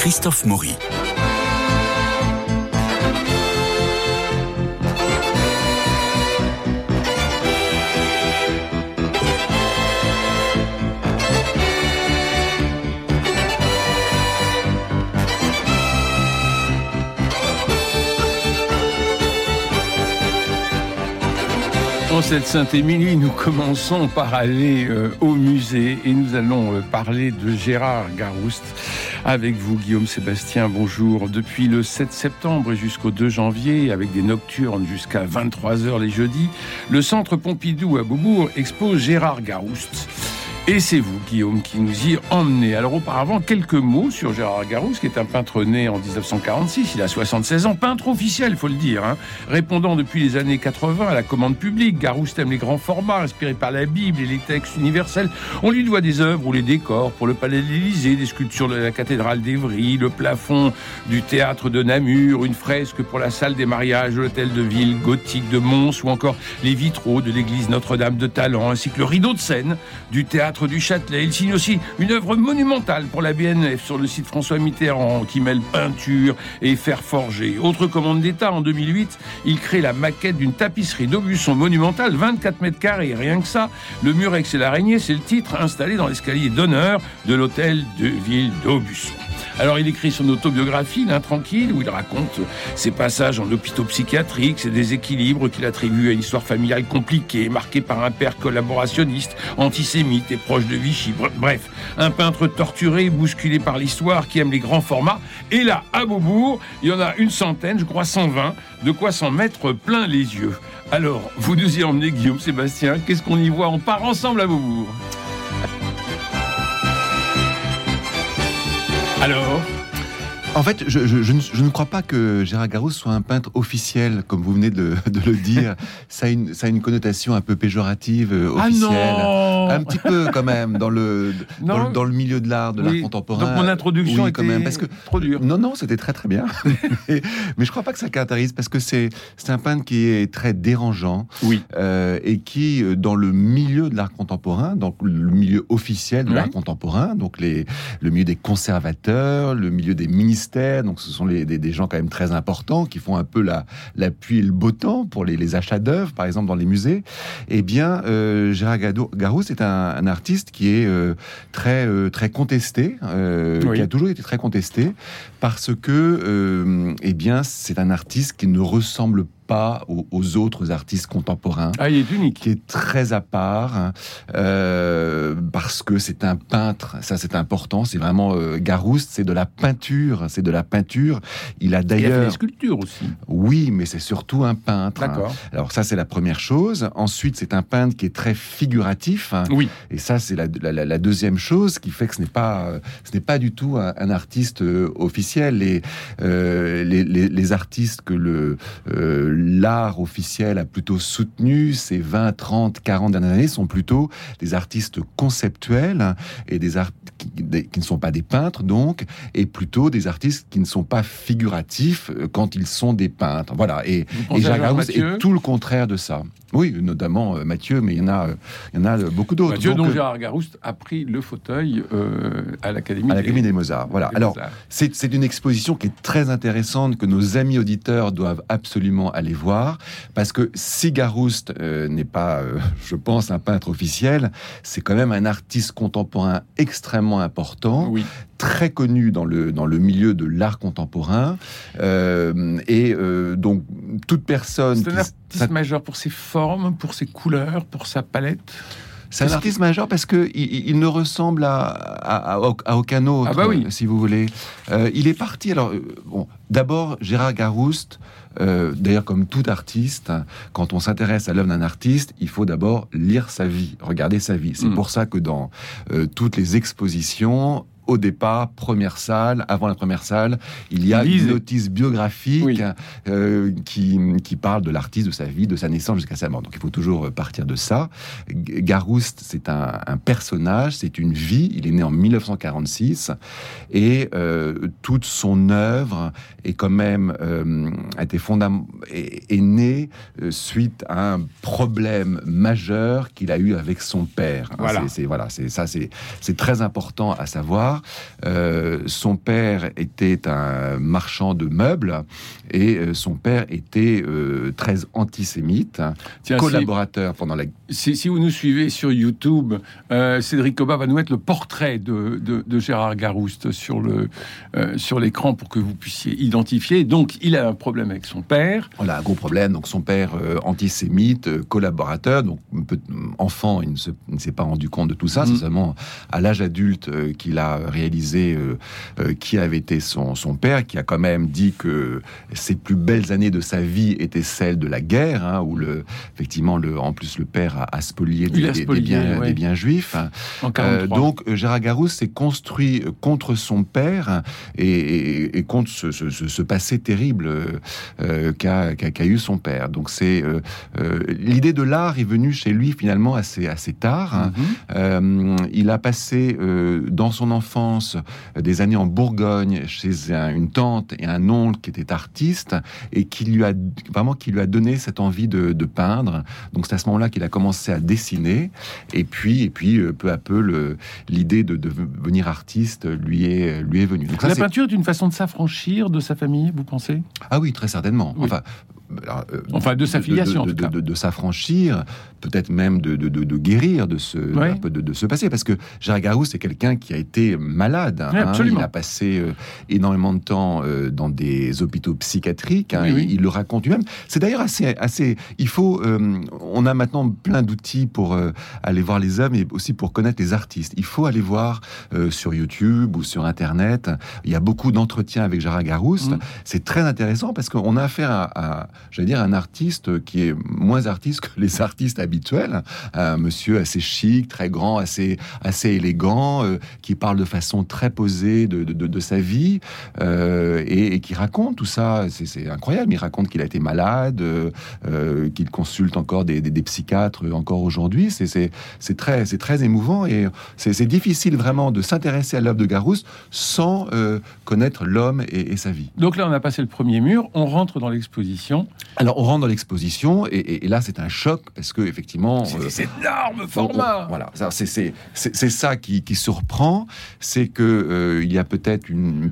Christophe Maury. En cette Sainte-Émilie, nous commençons par aller euh, au musée et nous allons euh, parler de Gérard Garouste avec vous, Guillaume Sébastien. Bonjour. Depuis le 7 septembre jusqu'au 2 janvier, avec des nocturnes jusqu'à 23h les jeudis, le Centre Pompidou à Beaubourg expose Gérard Garouste. Et c'est vous, Guillaume, qui nous y emmenez. Alors auparavant, quelques mots sur Gérard Garouste, qui est un peintre né en 1946, il a 76 ans, peintre officiel, faut le dire, hein. répondant depuis les années 80 à la commande publique. Garouste aime les grands formats, inspirés par la Bible et les textes universels. On lui doit des œuvres ou les décors pour le Palais de l'Élysée, des sculptures de la cathédrale d'Evry, le plafond du théâtre de Namur, une fresque pour la salle des mariages de l'hôtel de ville gothique de Mons, ou encore les vitraux de l'église Notre-Dame de Talent, ainsi que le rideau de scène du théâtre du Châtelet. Il signe aussi une œuvre monumentale pour la BNF sur le site François Mitterrand qui mêle peinture et fer forgé. Autre commande d'État, en 2008, il crée la maquette d'une tapisserie d'Aubusson monumentale, 24 mètres carrés, rien que ça. Le murex et l'araignée, c'est le titre installé dans l'escalier d'honneur de l'hôtel de ville d'Aubusson. Alors il écrit son autobiographie, L'intranquille, où il raconte ses passages en hôpitaux psychiatriques, ses déséquilibres qu'il attribue à une histoire familiale compliquée, marquée par un père collaborationniste, antisémite et proche de Vichy. Bref, un peintre torturé, bousculé par l'histoire, qui aime les grands formats. Et là, à Beaubourg, il y en a une centaine, je crois 120, de quoi s'en mettre plein les yeux. Alors, vous nous y emmenez, Guillaume Sébastien, qu'est-ce qu'on y voit? On part ensemble à Beaubourg. Alors en fait, je, je, je, ne, je, ne, crois pas que Gérard Garouste soit un peintre officiel, comme vous venez de, de le dire. ça, a une, ça a une connotation un peu péjorative, euh, officielle. Ah un petit peu quand même, dans le, dans le, dans, le, milieu de l'art, de l'art contemporain. Donc mon introduction oui, était quand même, parce que, trop dure. Non, non, c'était très très bien. mais, mais je crois pas que ça caractérise, parce que c'est un peintre qui est très dérangeant. Oui. Euh, et qui, dans le milieu de l'art contemporain, donc le milieu officiel de Oui. l'art contemporain, donc les, le milieu des conservateurs, le milieu des ministères, donc ce sont les, des, des, gens quand même très importants qui font un peu la, la pluie et le beau temps pour les, les achats d'œuvres, par exemple dans les musées. Eh bien, euh, Gérard Garouste est un, un, artiste qui est euh, très euh, très contesté, oui. qui a toujours été très contesté parce que, eh bien, c'est un artiste qui ne ressemble pas pas aux, aux, autres artistes contemporains. Ah, il est unique. Qui est très à part, hein, euh, parce que c'est un peintre, ça c'est important, c'est vraiment euh, Garouste, c'est de la peinture, c'est de la peinture. Il a d'ailleurs... Il a fait des sculptures aussi. Oui, mais c'est surtout un peintre. D'accord. Hein. Alors ça c'est la première chose. Ensuite c'est un peintre qui est très figuratif. Hein, oui. Et ça c'est la, la, la, deuxième chose qui fait que ce n'est pas, ce n'est pas du tout un, un artiste euh, officiel. Les, les, les, les, artistes que le l'art officiel a plutôt soutenu ces 20, 30, 40 dernières années sont plutôt des artistes conceptuels et des artistes qui, ne sont pas des peintres donc, et plutôt des artistes qui ne sont pas figuratifs euh, quand ils sont des peintres. Voilà. Et, et Jacques Garouste est tout le contraire de ça. Oui, notamment euh, Mathieu, mais il y en a, euh, il y en a beaucoup d'autres. Mathieu, dont Gérard Garouste a pris le fauteuil euh, à l'Académie des, des Mozarts. Voilà. Des Alors, Mozart. c'est une exposition qui est très intéressante que nos amis auditeurs doivent absolument aller voir parce que si Garouste euh, n'est pas, euh, je pense, un peintre officiel, c'est quand même un artiste contemporain extrêmement important, oui. Très connu dans le dans le milieu de l'art contemporain euh, et donc toute personne. C'est un artiste majeur pour ses formes, pour ses couleurs, pour sa palette. C'est un artiste majeur parce que il, il ne ressemble à, à, aucun autre, ah bah oui. si vous voulez. Euh, il est parti. Alors, euh, bon, d'abord Gérard Garouste. Euh, D'ailleurs, comme tout artiste, quand on s'intéresse à l'œuvre d'un artiste, il faut d'abord lire sa vie, regarder sa vie. C'est Mm. pour ça que dans euh, toutes les expositions, au départ, première salle, avant la première salle, il y a Lisez. une notice biographique Oui. euh, qui, qui parle de l'artiste, de sa vie, de sa naissance jusqu'à sa mort. Donc il faut toujours partir de ça. Garouste, c'est un, un personnage, c'est une vie. Il est né en 1946 et euh, toute son œuvre est quand même euh, a été fondam- est, est née euh, suite à un problème majeur qu'il a eu avec son père. Hein, Voilà. c'est- c'est voilà, c'est ça, c'est c'est très important à savoir. L'histoire. son père était un marchand de meubles et son père était très antisémite, collaborateur pendant la. Si, si, vous nous suivez sur YouTube, Cédric Coba va nous mettre le portrait de, de, Gérard Garouste sur le sur l'écran pour que vous puissiez identifier. Donc, il a un problème avec son père. On a un gros problème. Donc, son père antisémite, collaborateur, donc enfant, il ne s'est pas rendu compte de tout ça. C'est mm. seulement à l'âge adulte euh, qu'il a réalisé euh, euh, qui avait été son, père, qui a quand même dit que ses plus belles années de sa vie étaient celles de la guerre, hein, où le, effectivement, le, en plus le père a, spolié, des, biens, des, biens, juifs. donc Gérard Garousse s'est construit contre son père et, contre ce, passé terrible qu'a eu son père. Donc c'est l'idée de l'art est venue chez lui finalement assez, assez tard. Euh, il a passé euh, dans son enfance des années en Bourgogne chez une tante et un oncle qui étaient artistes et qui lui a vraiment qui lui a donné cette envie de, peindre. Donc c'est à ce moment-là qu'il a commencé à dessiner et puis et puis euh, peu à peu l'idée de, devenir artiste lui est lui est venue. Donc, la peinture est une façon de s'affranchir de sa famille, vous pensez? Ah oui, très certainement. Enfin, enfin, de sa filiation, de, de, s'affranchir, peut-être même de, guérir de ce, de, ce passé. Parce que Gérard Garou, c'est quelqu'un qui a été malade. Hein. il a passé euh, énormément de temps euh, dans des hôpitaux psychiatriques. Hein. il, le raconte lui-même. C'est d'ailleurs assez, assez. Il faut. on a maintenant plein d'outils pour aller voir les hommes et aussi pour connaître les artistes. Il faut aller voir sur YouTube ou sur Internet. Il y a beaucoup d'entretiens avec Gérard Garouste. Mmh. C'est très intéressant parce qu'on a affaire à j'allais dire, un artiste qui est moins artiste que les artistes habituels. Un monsieur assez chic, très grand, assez, assez élégant, euh, qui parle de façon très posée de, de, sa vie euh, et, qui raconte tout ça. C'est incroyable. Il raconte qu'il a été malade, euh, qu'il consulte encore des, des, psychiatres encore aujourd'hui. C'est très, très émouvant et c'est difficile vraiment de s'intéresser à l'œuvre de Garouste sans connaître l'homme et sa vie. Donc là, on a passé le premier mur, on rentre dans l'exposition. Alors, on rentre dans l'exposition, et, là, c'est un choc, parce que effectivement... C'est euh, énorme format Voilà, c'est ça qui, surprend, c'est que euh, il y a peut-être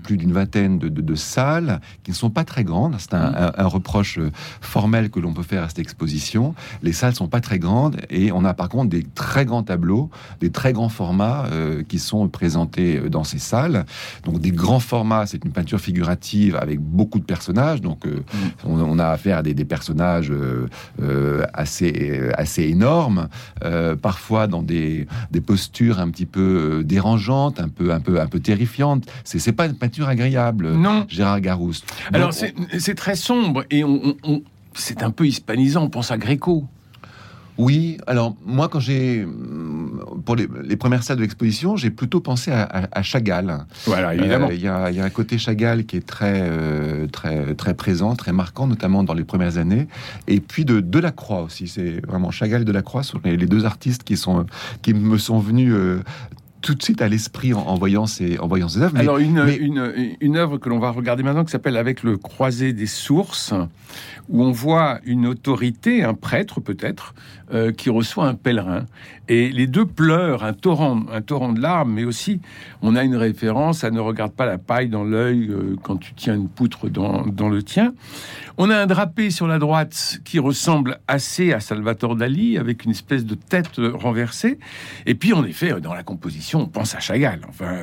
plus d'une vingtaine de, salles qui ne sont pas très grandes. C'est un, mm. reproche euh, formel que l'on peut faire à cette exposition. Les salles sont pas très grandes, et on a par contre des très grands tableaux, des très grands formats qui sont présentés dans ces salles. Donc, des grands formats, c'est une peinture figurative avec beaucoup de personnages, donc mm. on, on a affaire des, personnages euh, euh, assez, assez énormes, euh, parfois dans des, des, postures un petit peu dérangeantes, un peu, un peu, un peu terrifiantes. C'est, c'est pas une peinture agréable, non. Gérard Garouste. Alors c'est, très sombre et on, c'est un peu hispanisant. On pense à Gréco. Oui, alors moi quand j'ai pour les, premières salles de l'exposition, j'ai plutôt pensé à, Chagall. Voilà, évidemment. Il y, a un côté Chagall qui est très euh, très très présent, très marquant, notamment dans les premières années. Et puis de Delacroix aussi. C'est vraiment Chagall et Delacroix sont les, deux artistes qui sont qui me sont venus euh, tout de suite à l'esprit en, voyant ces, en voyant ces œuvres. Alors, une, une, une, œuvre que l'on va regarder maintenant qui s'appelle Avec le croisé des sources, où on voit une autorité, un prêtre peut-être, euh, qui reçoit un pèlerin. Et les deux pleurent, un torrent, un torrent de larmes, mais aussi on a une référence à ne regarde pas la paille dans l'œil euh, quand tu tiens une poutre dans, dans, le tien. On a un drapé sur la droite qui ressemble assez à Salvatore Dali, avec une espèce de tête renversée. Et puis, en effet, dans la composition, on pense à Chagall. Enfin,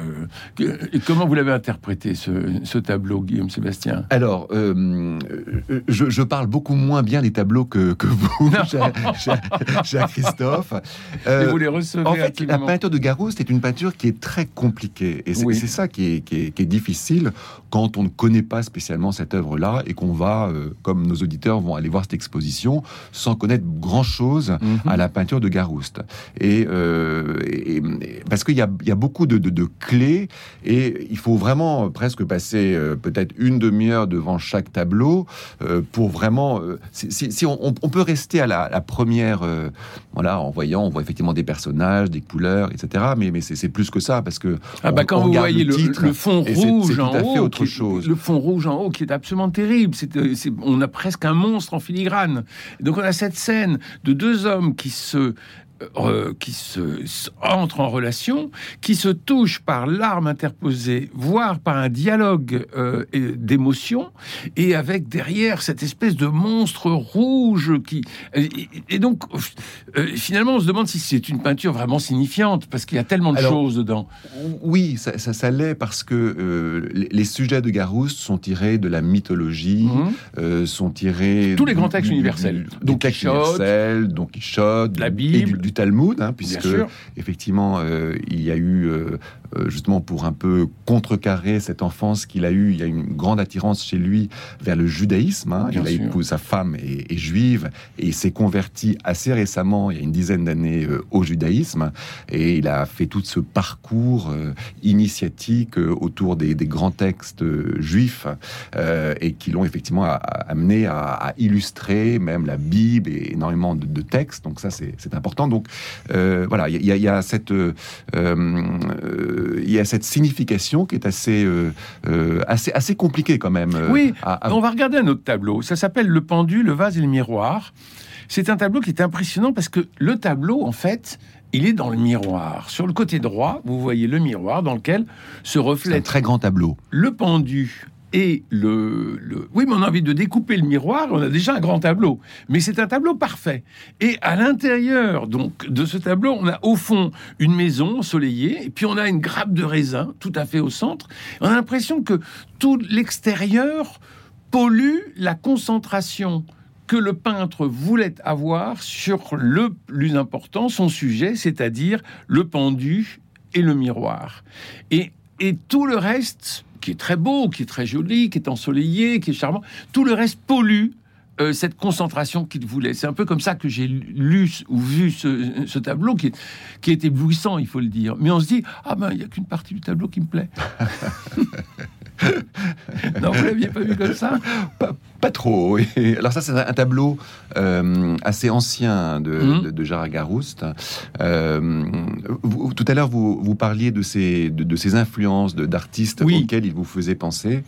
euh, comment vous l'avez interprété, ce, tableau, Guillaume Sébastien? Alors, je, je, parle beaucoup moins bien les tableaux que, que vous, cher, Christophe. Euh, vous les recevez en fait, la peinture de Garou, c'est une peinture qui est très compliquée. Et c'est ça qui est, qui, est, qui est, difficile quand on ne connaît pas spécialement cette œuvre-là et qu'on va, euh, comme nos auditeurs vont aller voir cette exposition, sans connaître grand-chose mhm. à la peinture de Garouste. Et, euh, et parce qu'il y a, y a, beaucoup de, de, de, clés et il faut vraiment presque passer peut-être une demi-heure devant chaque tableau pour vraiment... si, si on, on, peut rester à la, la première, voilà, en voyant, on voit effectivement des personnages, des couleurs, etc. Mais, mais c'est plus que ça parce que ah bah quand vous voyez le, le, fond rouge en haut, autre chose. le fond rouge en haut qui est absolument terrible. Euh, on a presque un monstre en filigrane. donc on a cette scène de deux hommes qui se euh, qui se, entre en relation, qui se touche par l'arme interposée, voire par un dialogue euh, d'émotion, et avec derrière cette espèce de monstre rouge qui. Et, donc, euh, finalement, on se demande si c'est une peinture vraiment signifiante, parce qu'il y a tellement de choses dedans. Oui, ça, ça, l'est, parce que les, sujets de Garouste sont tirés de la mythologie, mhm. sont tirés. Tous les grands textes universels. donc Quichotte, Don Quichotte, la Bible du Talmud, hein, puisque effectivement euh, il y a eu euh, euh, justement pour un peu contrecarrer cette enfance qu'il a eue, il y a une grande attirance chez lui vers le judaïsme. Hein. Il a épousé sa femme est, juive et il s'est converti assez récemment, il y a une dizaine d'années, au judaïsme et il a fait tout ce parcours initiatique autour des, grands textes juifs et qui l'ont effectivement amené à, illustrer même la Bible et énormément de, de textes. Donc ça c'est important. Donc euh, voilà, il y, a cette euh, euh, il y a cette signification qui est assez assez assez compliquée quand même. Oui, on va regarder un autre tableau. Ça s'appelle le pendu, le vase et le miroir. C'est un tableau qui est impressionnant parce que le tableau, en fait, il est dans le miroir. Sur le côté droit, vous voyez le miroir dans lequel se reflète. un très grand tableau. Le pendu et le, Oui, mais on a envie de découper le miroir, on a déjà un grand tableau. Mais c'est un tableau parfait. Et à l'intérieur donc de ce tableau, on a au fond une maison ensoleillée, et puis on a une grappe de raisin tout à fait au centre. On a l'impression que tout l'extérieur pollue la concentration que le peintre voulait avoir sur le plus important, son sujet, c'est-à-dire le pendu et le miroir. Et, et tout le reste qui est très beau, qui est très joli, qui est ensoleillé, qui est charmant. Tout le reste pollue euh, cette concentration qu'il voulait. C'est un peu comme ça que j'ai lu ou vu ce, tableau qui est, qui éblouissant, il faut le dire. Mais on se dit, ah ben, il n'y a qu'une partie du tableau qui me plaît. non, vous l'aviez pas vu comme ça? Trop. Alors ça, c'est un tableau euh, assez ancien de, mmh. de, Gérard Garouste. Euh, tout à l'heure, vous, vous parliez de ces, de, ces influences d'artistes auxquels il vous faisait penser.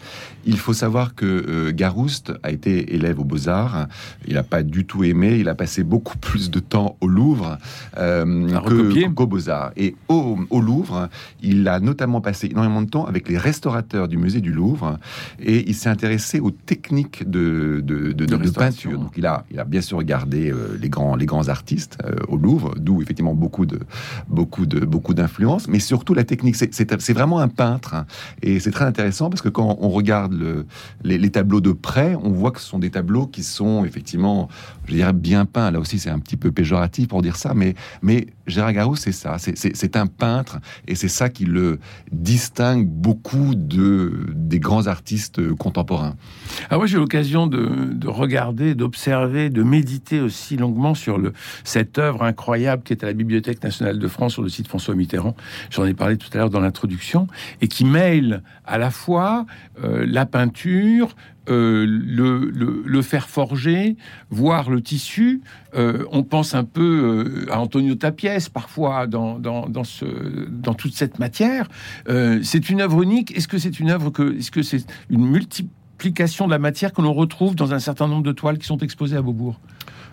Il faut savoir que euh, Garouste a été élève aux Beaux-Arts. Il n'a pas du tout aimé. Il a passé beaucoup plus de temps au Louvre qu'aux Beaux-Arts. Et au, au Louvre, il a notamment passé énormément de temps avec les restaurateurs du musée du Louvre et il s'est intéressé aux techniques de, de, peinture. Donc il a, il a bien sûr regardé euh, les, grands, les grands artistes euh, au Louvre, d'où effectivement beaucoup de beaucoup de beaucoup d'influence, mais surtout la technique. C'est vraiment un peintre hein. et c'est très intéressant parce que quand on regarde le, les, tableaux de près, on voit que ce sont des tableaux qui sont effectivement, je dirais, bien peints. Là aussi, c'est un petit peu péjoratif pour dire ça, mais mais Gérard Garou, c'est ça. C'est un peintre et c'est ça qui le distingue beaucoup de des grands artistes contemporains. Ah, moi, j'ai l'occasion de, regarder, d'observer, de méditer aussi longuement sur le, cette œuvre incroyable qui est à la Bibliothèque nationale de France sur le site François Mitterrand. J'en ai parlé tout à l'heure dans l'introduction et qui mêle à la fois euh, la peinture, euh, le, le, faire forger, voir le tissu. Euh, on pense un peu à Antonio Tapies parfois dans, toute cette matière. c'est une œuvre unique. Est-ce que c'est une œuvre que, est-ce que c'est une de la matière que l'on retrouve dans un certain nombre de toiles qui sont exposées à Beaubourg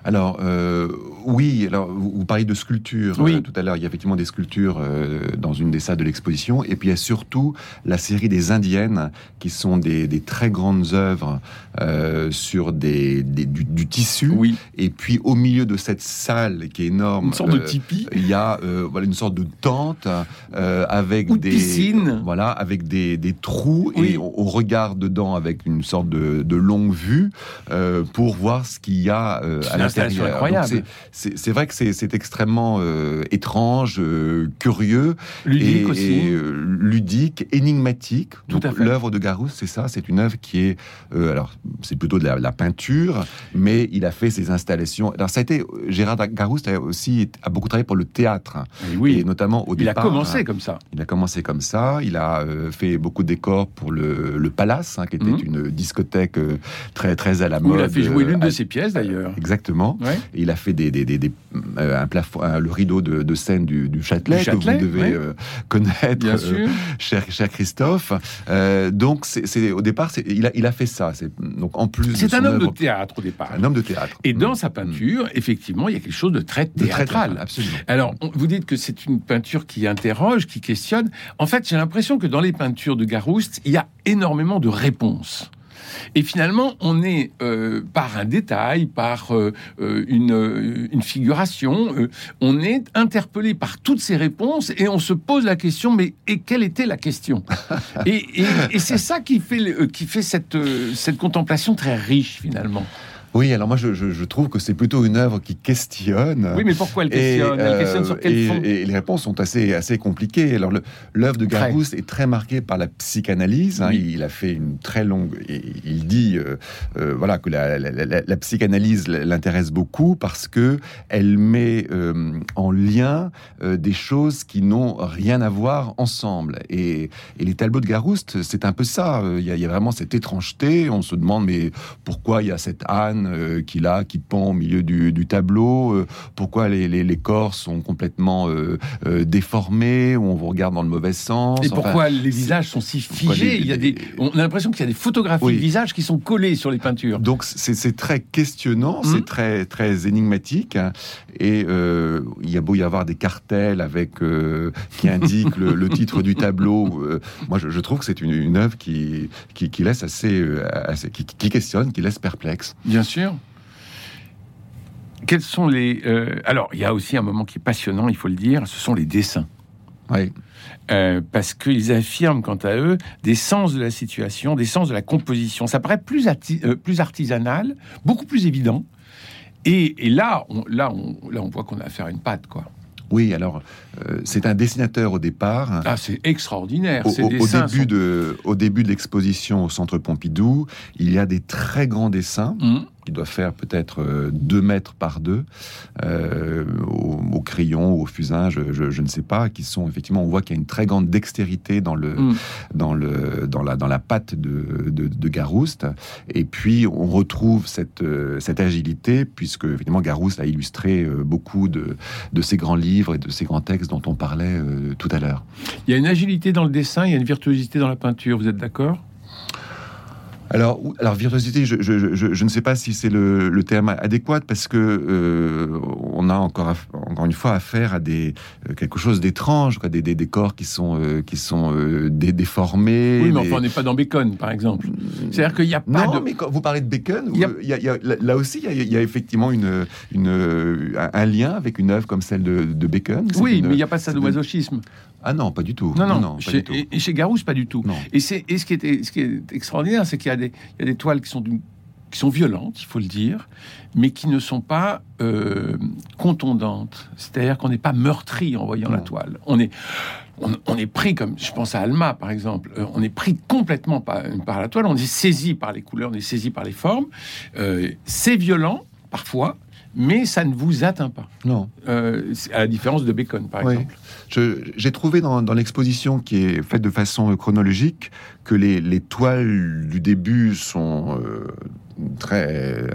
alors euh, oui, alors vous, parliez de sculptures oui. Euh, tout à l'heure. Il y a effectivement des sculptures euh, dans une des salles de l'exposition, et puis il y a surtout la série des Indiennes, qui sont des, très grandes œuvres sur des, du, tissu. Oui. Et puis au milieu de cette salle qui est énorme, une sorte de tipi. Il y a voilà une sorte de tente avec Ou des piscines. voilà avec des, trous et on, regarde dedans avec une sorte de, longue vue pour voir ce qu'il y a à c'est vrai que c'est extrêmement euh, étrange, euh, curieux, ludique et, aussi, euh, ludique, énigmatique. L'œuvre de Garouste, c'est ça, c'est une œuvre qui est, alors c'est plutôt de la, peinture, mais il a fait ses installations. Alors ça a été Gérard Garouste a aussi a beaucoup travaillé pour le théâtre, oui. et notamment au départ. Il a commencé comme ça. Il a commencé comme ça. Il a fait beaucoup de décors pour le, le Palace, hein, qui était mhm. une discothèque très très à la mode. il a fait jouer l'une de ses pièces d'ailleurs. Exactement. Il a fait des, des, des, un plafond, le rideau de, scène du, Châtelet, que vous devez connaître, cher, cher Christophe. donc, c'est au départ, il a, il a fait ça. Donc, en plus, c'est un homme de théâtre au départ. Un homme de théâtre. Et dans sa peinture, effectivement, il y a quelque chose de très théâtral. absolument. Alors, vous dites que c'est une peinture qui interroge, qui questionne. En fait, j'ai l'impression que dans les peintures de Garouste, il y a énormément de réponses. Et finalement, on est euh, par un détail, par euh, euh, une, figuration, on est interpellé par toutes ces réponses et on se pose la question, mais et quelle était la question? Et, c'est ça qui fait, qui fait cette, cette contemplation très riche finalement. Oui, alors moi je, trouve que c'est plutôt une œuvre qui questionne. Oui, mais pourquoi elle questionne? Elle questionne sur quel et, fond? et, les réponses sont assez, assez compliquées. Alors l'œuvre de Garouste est très marquée par la psychanalyse. Hein. il a fait une très longue. Et il dit euh, euh, voilà que la, la, psychanalyse l'intéresse beaucoup parce que elle met euh, en lien des choses qui n'ont rien à voir ensemble. Et, les tableaux de Garouste, c'est un peu ça. Il y, a, il y a vraiment cette étrangeté. On se demande mais pourquoi il y a cette âne euh, qu'il a, qui pend au milieu du, tableau, euh, pourquoi les, corps sont complètement euh, déformés, ou on vous regarde dans le mauvais sens. Et pourquoi les visages sont si figés? Il y a des, On a l'impression qu'il y a des photographies de visages qui sont collées sur les peintures. Donc c'est très questionnant, c'est hum. très, très énigmatique, et il y a beau y avoir des cartels avec qui indiquent le, titre du tableau. moi, je, trouve que c'est une, une, œuvre qui, qui, laisse assez, assez qui, qui, questionne, qui laisse perplexe. Bien sûr quels sont les... Euh, alors, il y a aussi un moment qui est passionnant, il faut le dire, ce sont les dessins. Oui. Euh, parce qu'ils affirment, quant à eux, des sens de la situation, des sens de la composition. Ça paraît plus, euh, plus artisanal, beaucoup plus évident. Et, là, on, là, on, là, on voit qu'on a affaire à une patte, quoi. Oui, alors c'est un dessinateur au départ. Ah, c'est extraordinaire. Au, début de, au début de l'exposition au Centre Pompidou, il y a des très grands dessins. Mmh qui doit faire peut-être 2 euh, mètres par 2 euh, au, crayon au fusain, je, ne sais pas, qui sont effectivement, on voit qu'il y a une très grande dextérité dans le, mm. dans le, dans la, dans la patte de, de, Garouste. Et puis on retrouve cette, euh, cette agilité puisque effectivement Garouste a illustré beaucoup de, de ces grands livres et de ces grands textes dont on parlait tout à l'heure. Il y a une agilité dans le dessin, il y a une virtuosité dans la peinture. Vous êtes d'accord? Alors, alors virtuosité, je, je, je, je, ne sais pas si c'est le, le, terme adéquat parce que euh, on a encore, encore une fois affaire à des euh, quelque chose d'étrange, des, des, des, corps qui sont euh, qui sont déformés. Oui, mais enfin, on n'est pas dans Bacon, par exemple. C'est-à-dire qu'il n'y a pas non, mais quand vous parlez de Bacon, il y a... Il y a, là aussi, il y, a, il y a, effectivement une, une, un lien avec une œuvre comme celle de, de Bacon. Oui, mais il n'y a pas de sadomasochisme. Ah non, pas du tout. Non, non, chez, Et, chez Garouche, pas du tout. Et, c'est, et ce, qui est, ce qui est extraordinaire, c'est qu'il y a des, il y a des toiles qui sont, qui sont violentes, il faut le dire, mais qui ne sont pas euh, contondantes. C'est-à-dire qu'on n'est pas meurtri en voyant la toile. On est, on, est pris, comme je pense à Alma par exemple, euh, on est pris complètement par, par, la toile, on est saisi par les couleurs, on est saisi par les formes. Euh, c'est violent, parfois, mais ça ne vous atteint pas. Non. Euh, à la différence de Bacon, par exemple. J'ai trouvé dans, l'exposition qui est faite de façon chronologique que les, les toiles du début sont euh, très,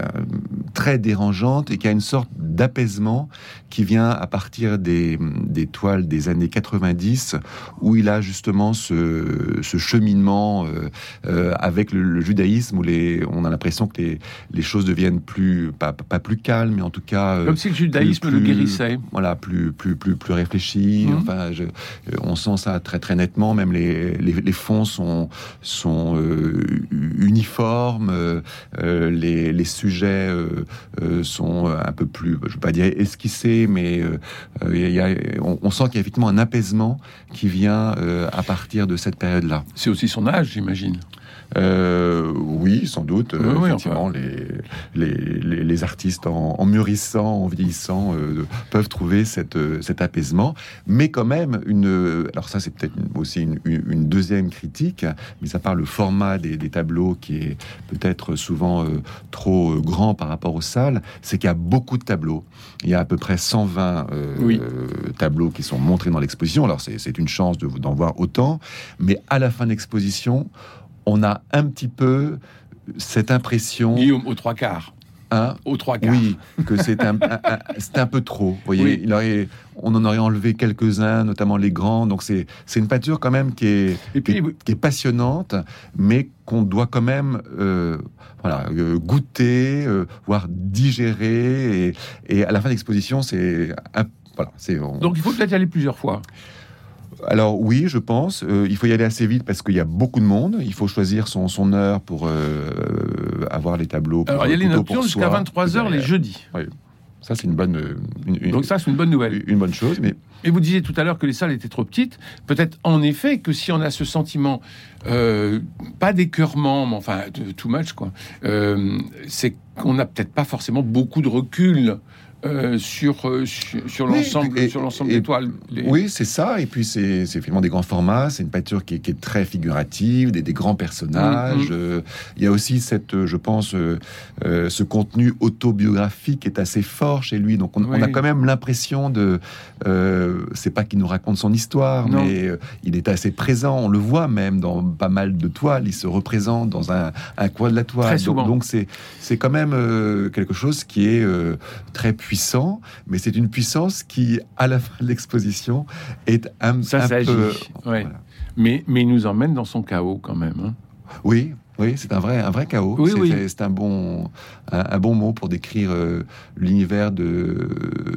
très dérangeante et qui a une sorte d'apaisement qui vient à partir des, des, toiles des années 90 où il a justement ce, ce cheminement euh, euh, avec le, judaïsme où les, on a l'impression que les, les, choses deviennent plus, pas, pas, plus calmes, mais en tout cas. Euh, Comme si le judaïsme le guérissait. Voilà, plus, plus, plus, plus réfléchi. Mmh. Enfin, je, on sent ça très, très nettement. Même les, les, les fonds sont, sont uniformes. les, les sujets sont un peu plus, je veux pas dire esquissés, mais euh, y a, on, sent qu'il y a effectivement un apaisement qui vient euh, à partir de cette période-là. C'est aussi son âge, j'imagine. Euh, oui, sans doute. effectivement, les, les, artistes en, mûrissant, en vieillissant, euh, peuvent trouver cette, euh, cet apaisement. Mais quand même, une, alors ça c'est peut-être aussi une, deuxième critique, mais à part le format des, tableaux qui est peut-être souvent trop grand par rapport aux salles, c'est qu'il y a beaucoup de tableaux. Il y a à peu près 120 tableaux qui sont montrés dans l'exposition. Alors c'est une chance d'en voir autant, mais à la fin de l'exposition, on a un petit peu cette impression. Guillaume, aux trois quarts. Hein Aux trois quarts. Oui, que c'est un, un, peu trop. Vous voyez, il aurait, on en aurait enlevé quelques-uns, notamment les grands. Donc c'est une peinture quand même qui est, qui, est passionnante, mais qu'on doit quand même euh, voilà, euh, goûter, euh, voire digérer. Et, et, à la fin de l'exposition, c'est voilà, Donc il faut peut-être y aller plusieurs fois. Alors oui, je pense. Euh, il faut y aller assez vite parce qu'il y a beaucoup de monde. Il faut choisir son, son heure pour euh, avoir les tableaux. Alors il y a les nocturnes jusqu'à 23h les jeudis. Oui. Ça, c'est une bonne. Une, Donc ça, c'est une bonne nouvelle. Une bonne chose, mais. Et vous disiez tout à l'heure que les salles étaient trop petites. Peut-être en effet que si on a ce sentiment, euh, pas d'écœurement, mais enfin too much quoi, c'est qu'on n'a peut-être pas forcément beaucoup de recul euh, sur, euh, sur, l'ensemble sur l'ensemble des toiles. Oui, c'est ça. Et puis c'est finalement des grands formats. C'est une peinture qui est, qui est, très figurative, des, des grands personnages. Mm, mm. Euh, il y a aussi cette, je pense, ce contenu autobiographique qui est assez fort chez lui. Donc on, a quand même l'impression de, c'est pas qu'il nous raconte son histoire, mais il est assez présent. On le voit même dans pas mal de toiles. Il se représente dans un, un coin de la toile. Donc c'est c'est quand même quelque chose qui est très puissant puissant, mais c'est une puissance qui, à la fin de l'exposition, est un, Ça un peu... Mais, mais il nous emmène dans son chaos quand même. Hein. Oui, oui, c'est un vrai, un vrai chaos. c'est, un bon, un, bon mot pour décrire euh, l'univers de,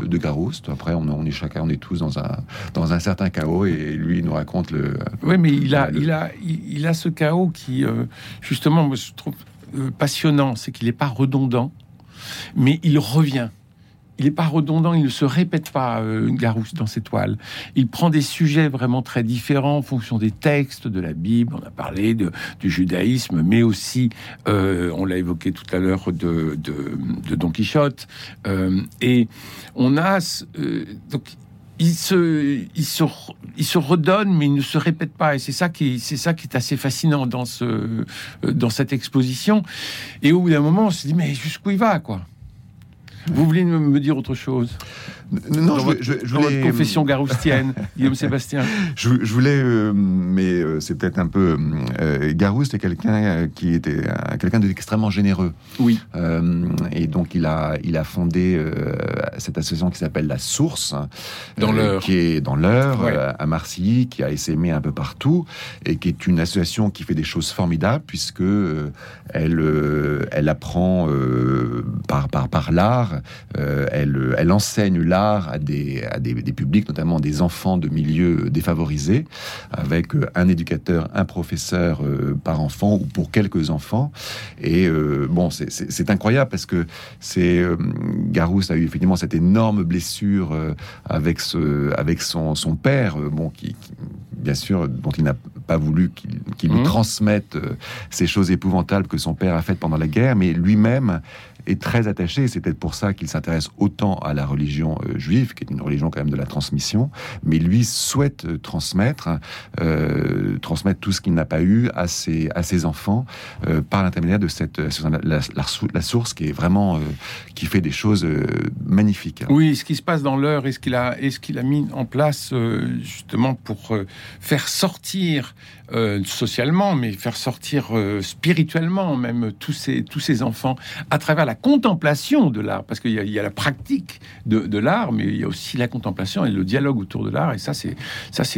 de Garouste. Après, on, on, est chacun, on est tous dans un, dans un certain chaos, et lui il nous raconte le. Oui, mais il a, il a, il, a ce chaos qui, euh, justement, moi, je trouve euh, passionnant, c'est qu'il n'est pas redondant, mais il revient il n'est pas redondant, il ne se répète pas, euh, Garousse, dans ses toiles. Il prend des sujets vraiment très différents en fonction des textes de la Bible. On a parlé du judaïsme, mais aussi, euh, on l'a évoqué tout à l'heure, de, Don Quichotte. Euh, et on a... Euh, donc, il se, il, se, il se redonne, mais il ne se répète pas. Et c'est ça qui, ça qui est assez fascinant dans, ce, dans cette exposition. Et au bout d'un moment, on se dit, mais jusqu'où il va, quoi? Vous voulez me dire autre chose? Non, je, votre, je, je confession garoustienne, Guillaume Sébastien. Je, voulais, euh, mais euh, c'est peut-être un peu. Euh, Garouste est quelqu'un euh, qui était quelqu'un d'extrêmement généreux. Oui. et donc il a, il a fondé cette association qui s'appelle la Source, dans l'heure, qui est dans l'heure à Marseille, qui a essaimé un peu partout, et qui est une association qui fait des choses formidables puisque elle, elle apprend par par par l'art, elle, elle enseigne l'art à des, à des, publics, notamment des enfants de milieux défavorisés, avec euh, un éducateur, un professeur euh, par enfant ou pour quelques enfants. Et euh, bon, c'est incroyable parce que c'est Garousse a eu effectivement cette énorme blessure avec ce, avec son, son père, bon, qui, bien sûr, dont il n'a pas voulu qu'il lui mmh. transmette ces choses épouvantables que son père a faites pendant la guerre, mais lui-même est très attaché, c'est peut-être pour ça qu'il s'intéresse autant à la religion euh, juive, qui est une religion quand même de la transmission, mais lui souhaite euh, transmettre, euh, transmettre tout ce qu'il n'a pas eu à ses, à ses enfants par l'intermédiaire de cette la, la, source qui est vraiment qui fait des choses magnifiques. Oui, ce qui se passe dans l'heure et ce qu'il a et ce qu'il a mis en place justement pour faire sortir socialement, mais faire sortir spirituellement même tous ces tous ces enfants à travers la la contemplation de l'art, parce qu'il y, a la pratique de, l'art, mais il y a aussi la contemplation et le dialogue autour de l'art. Et ça, c'est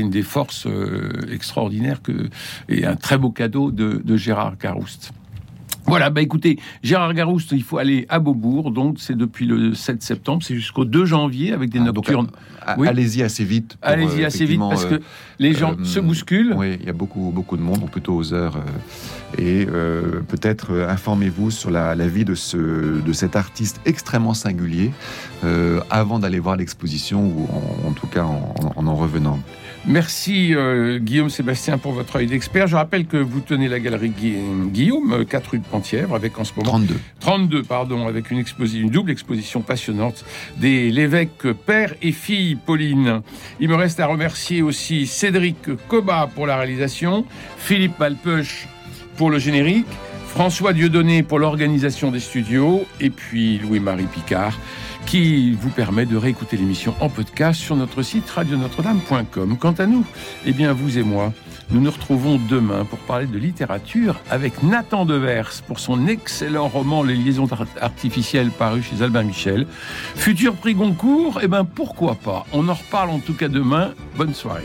une des forces euh, extraordinaires que et un très beau cadeau de, Gérard Carouste. Voilà, bah écoutez, Gérard Garouste, il faut aller à Beaubourg, donc c'est depuis le 7 septembre, c'est jusqu'au 2 janvier avec des ah, nocturnes. Euh, allez-y assez vite. Allez-y euh, assez vite parce que les gens se bousculent. Oui, il y a beaucoup, beaucoup de monde, plutôt aux heures. et peut-être informez-vous sur la, vie de, ce, de cet artiste extrêmement singulier avant d'aller voir l'exposition ou en, tout cas en en, en revenant. Merci euh, Guillaume Sébastien pour votre œil d'expert. Je rappelle que vous tenez la galerie Guillaume, 4 rue de Pentièvre, avec en ce moment 32. 32 pardon, avec une exposition, une double exposition passionnante des l'évêque père et fille Pauline. Il me reste à remercier aussi Cédric Coba pour la réalisation, Philippe Malpeuch pour le générique. François Dieudonné pour l'organisation des studios et puis Louis-Marie Picard qui vous permet de réécouter l'émission en podcast sur notre site radionotre-dame.com. Quant à nous, eh bien vous et moi, nous nous retrouvons demain pour parler de littérature avec Nathan Devers pour son excellent roman Les liaisons artificielles paru chez Albin Michel. Futur prix Goncourt, eh ben pourquoi pas? On en reparle en tout cas demain. Bonne soirée.